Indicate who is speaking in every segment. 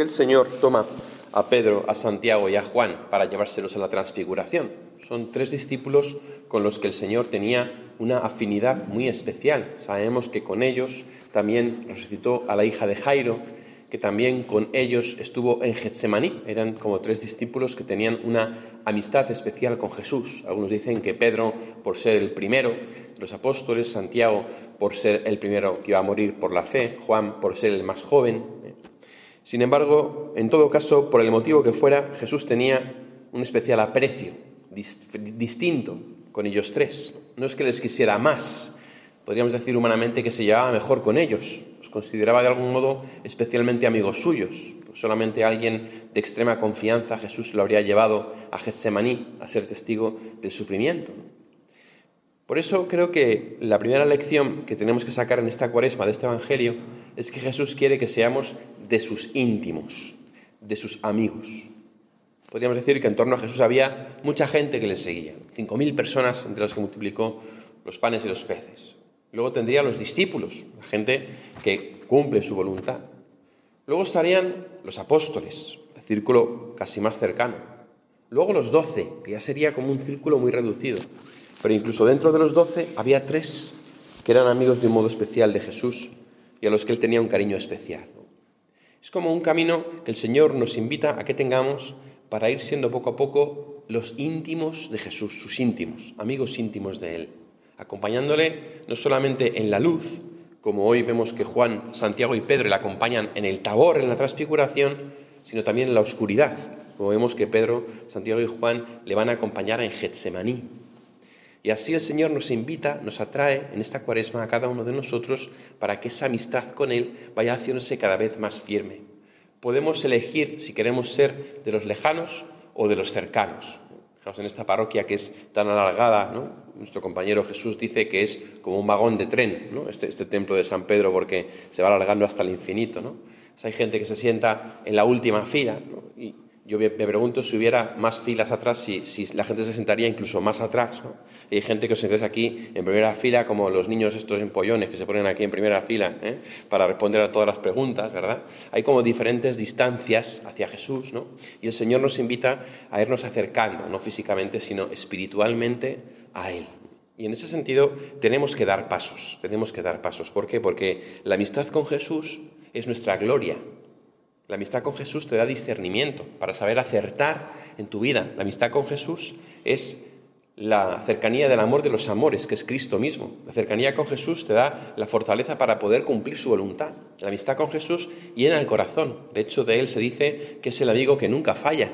Speaker 1: qué el Señor toma a Pedro, a Santiago y a Juan para llevárselos a la transfiguración? Son tres discípulos con los que el Señor tenía una afinidad muy especial. Sabemos que con ellos también resucitó a la hija de Jairo, que también con ellos estuvo en Getsemaní. Eran como tres discípulos que tenían una amistad especial con Jesús. Algunos dicen que Pedro, por ser el primero de los apóstoles, Santiago, por ser el primero que iba a morir por la fe, Juan, por ser el más joven. Sin embargo, en todo caso, por el motivo que fuera, Jesús tenía un especial aprecio, distinto, con ellos tres. No es que les quisiera más, podríamos decir humanamente que se llevaba mejor con ellos, los consideraba de algún modo especialmente amigos suyos. solamente alguien de extrema confianza Jesús lo habría llevado a Getsemaní a ser testigo del sufrimiento. Por eso creo que la primera lección que tenemos que sacar en esta cuaresma de este Evangelio es que Jesús quiere que seamos de sus íntimos, de sus amigos. Podríamos decir que en torno a Jesús había mucha gente que le seguía, cinco mil personas entre las que multiplicó los panes y los peces. Luego tendría los discípulos, la gente que cumple su voluntad. Luego estarían los apóstoles, el círculo casi más cercano. Luego los doce, que ya sería como un círculo muy reducido. Pero incluso dentro de los doce había tres que eran amigos de un modo especial de Jesús y a los que él tenía un cariño especial. Es como un camino que el Señor nos invita a que tengamos para ir siendo poco a poco los íntimos de Jesús, sus íntimos, amigos íntimos de Él acompañándole no solamente en la luz, como hoy vemos que Juan, Santiago y Pedro le acompañan en el tabor, en la transfiguración, sino también en la oscuridad, como vemos que Pedro, Santiago y Juan le van a acompañar en Getsemaní. Y así el Señor nos invita, nos atrae en esta cuaresma a cada uno de nosotros para que esa amistad con Él vaya haciéndose cada vez más firme. Podemos elegir si queremos ser de los lejanos o de los cercanos. Fijaos en esta parroquia que es tan alargada. Nuestro compañero Jesús dice que es como un vagón de tren. Este, este templo de San Pedro, porque se va alargando hasta el infinito, ¿no? hay gente que se sienta en la última fila, yo me pregunto si hubiera más filas atrás, si, la gente se sentaría incluso más atrás. ¿no? hay gente que os sentáis aquí en primera fila, como los niños estos empollones que se ponen aquí en primera fila ¿eh? para responder a todas las preguntas, ¿verdad? Hay como diferentes distancias hacia Jesús, ¿no? Y el Señor nos invita a irnos acercando, no físicamente, sino espiritualmente a Él. Y en ese sentido tenemos que dar pasos, tenemos que dar pasos. ¿Por qué? Porque la amistad con Jesús es nuestra gloria, la amistad con Jesús te da discernimiento para saber acertar en tu vida. La amistad con Jesús es la cercanía del amor de los amores, que es Cristo mismo. La cercanía con Jesús te da la fortaleza para poder cumplir su voluntad. La amistad con Jesús llena el corazón. De hecho, de él se dice que es el amigo que nunca falla.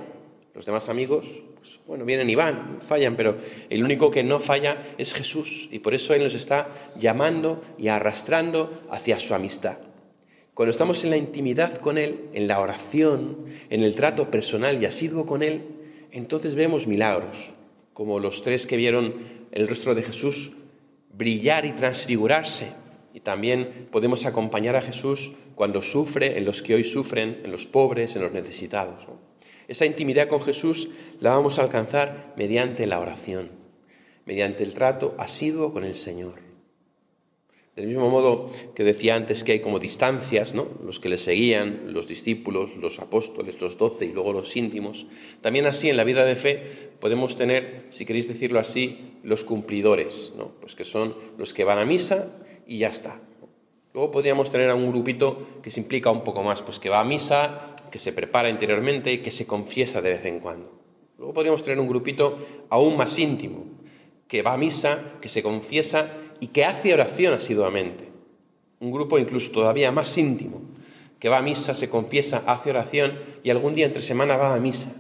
Speaker 1: Los demás amigos, pues, bueno, vienen y van, fallan, pero el único que no falla es Jesús. Y por eso Él nos está llamando y arrastrando hacia su amistad. Cuando estamos en la intimidad con Él, en la oración, en el trato personal y asiduo con Él, entonces vemos milagros, como los tres que vieron el rostro de Jesús brillar y transfigurarse. Y también podemos acompañar a Jesús cuando sufre, en los que hoy sufren, en los pobres, en los necesitados. Esa intimidad con Jesús la vamos a alcanzar mediante la oración, mediante el trato asiduo con el Señor. Del mismo modo que decía antes que hay como distancias, ¿no? los que le seguían, los discípulos, los apóstoles, los doce y luego los íntimos, también así en la vida de fe podemos tener, si queréis decirlo así, los cumplidores, ¿no? pues que son los que van a misa y ya está. Luego podríamos tener a un grupito que se implica un poco más, pues que va a misa, que se prepara interiormente que se confiesa de vez en cuando. Luego podríamos tener un grupito aún más íntimo, que va a misa, que se confiesa y que hace oración asiduamente. Un grupo incluso todavía más íntimo, que va a misa, se confiesa, hace oración y algún día entre semana va a misa.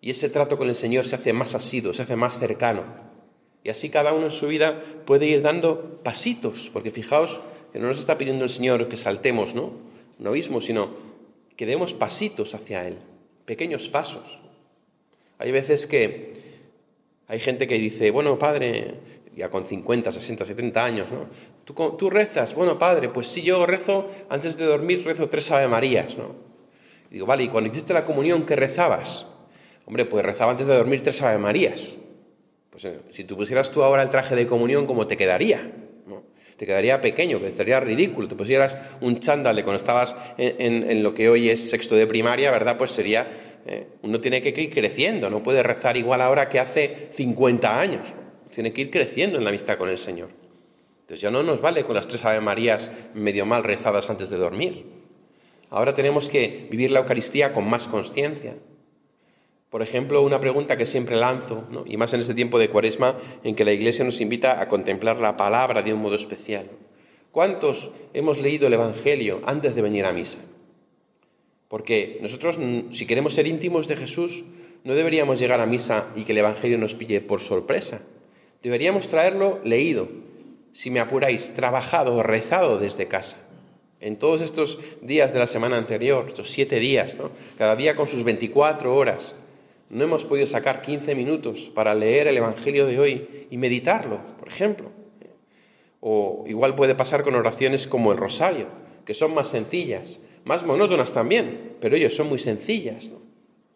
Speaker 1: Y ese trato con el Señor se hace más asiduo, se hace más cercano. Y así cada uno en su vida puede ir dando pasitos, porque fijaos que no nos está pidiendo el Señor que saltemos, ¿no? No mismo, sino que demos pasitos hacia Él, pequeños pasos. Hay veces que hay gente que dice, bueno, Padre, ya con 50, 60, 70 años, ¿no? ¿Tú, rezas? Bueno, padre, pues sí, yo rezo, antes de dormir rezo tres Ave Marías, ¿no? Y digo, vale, ¿y cuando hiciste la comunión qué rezabas? Hombre, pues rezaba antes de dormir tres Ave Marías. Pues eh, si tú pusieras tú ahora el traje de comunión, ¿cómo te quedaría? te quedaría pequeño, te sería ridículo. Te pusieras un chándal cuando estabas en, lo que hoy es sexto de primaria, ¿verdad? Pues sería, eh, uno tiene que ir creciendo, no puede rezar igual ahora que hace 50 años. Tiene que ir creciendo en la amistad con el Señor. Entonces ya no nos vale con las tres Ave Marías medio mal rezadas antes de dormir. Ahora tenemos que vivir la Eucaristía con más conciencia. Por ejemplo, una pregunta que siempre lanzo, y más en este tiempo de cuaresma en que la Iglesia nos invita a contemplar la palabra de un modo especial. ¿Cuántos hemos leído el Evangelio antes de venir a misa? Porque nosotros, si queremos ser íntimos de Jesús, no deberíamos llegar a misa y que el Evangelio nos pille por sorpresa. Deberíamos traerlo leído, si me apuráis, trabajado, rezado desde casa. En todos estos días de la semana anterior, estos siete días, cada día con sus 24 horas, no hemos podido sacar 15 minutos para leer el Evangelio de hoy y meditarlo, por ejemplo. O igual puede pasar con oraciones como el rosario, que son más sencillas, más monótonas también, pero ellos son muy sencillas.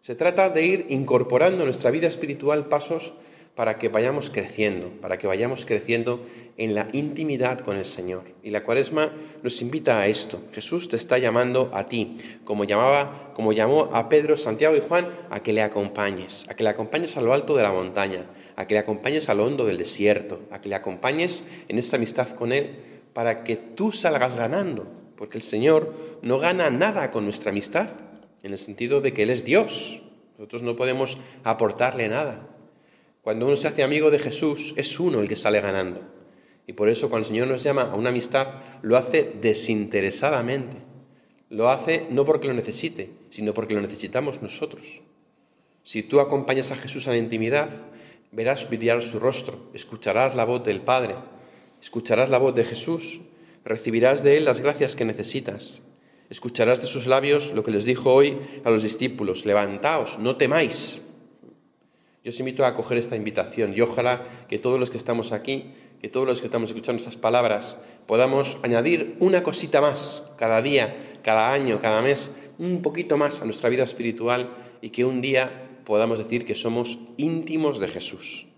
Speaker 1: Se trata de ir incorporando en nuestra vida espiritual pasos para que vayamos creciendo, para que vayamos creciendo en la intimidad con el Señor. Y la Cuaresma nos invita a esto. Jesús te está llamando a ti, como llamaba, como llamó a Pedro, Santiago y Juan, a que le acompañes, a que le acompañes a lo alto de la montaña, a que le acompañes a lo hondo del desierto, a que le acompañes en esta amistad con él para que tú salgas ganando, porque el Señor no gana nada con nuestra amistad, en el sentido de que él es Dios. Nosotros no podemos aportarle nada. Cuando uno se hace amigo de Jesús, es uno el que sale ganando. Y por eso cuando el Señor nos llama a una amistad, lo hace desinteresadamente. Lo hace no porque lo necesite, sino porque lo necesitamos nosotros. Si tú acompañas a Jesús a la intimidad, verás brillar su rostro, escucharás la voz del Padre, escucharás la voz de Jesús, recibirás de Él las gracias que necesitas, escucharás de sus labios lo que les dijo hoy a los discípulos, levantaos, no temáis. Yo os invito a acoger esta invitación y ojalá que todos los que estamos aquí, que todos los que estamos escuchando estas palabras, podamos añadir una cosita más cada día, cada año, cada mes, un poquito más a nuestra vida espiritual y que un día podamos decir que somos íntimos de Jesús.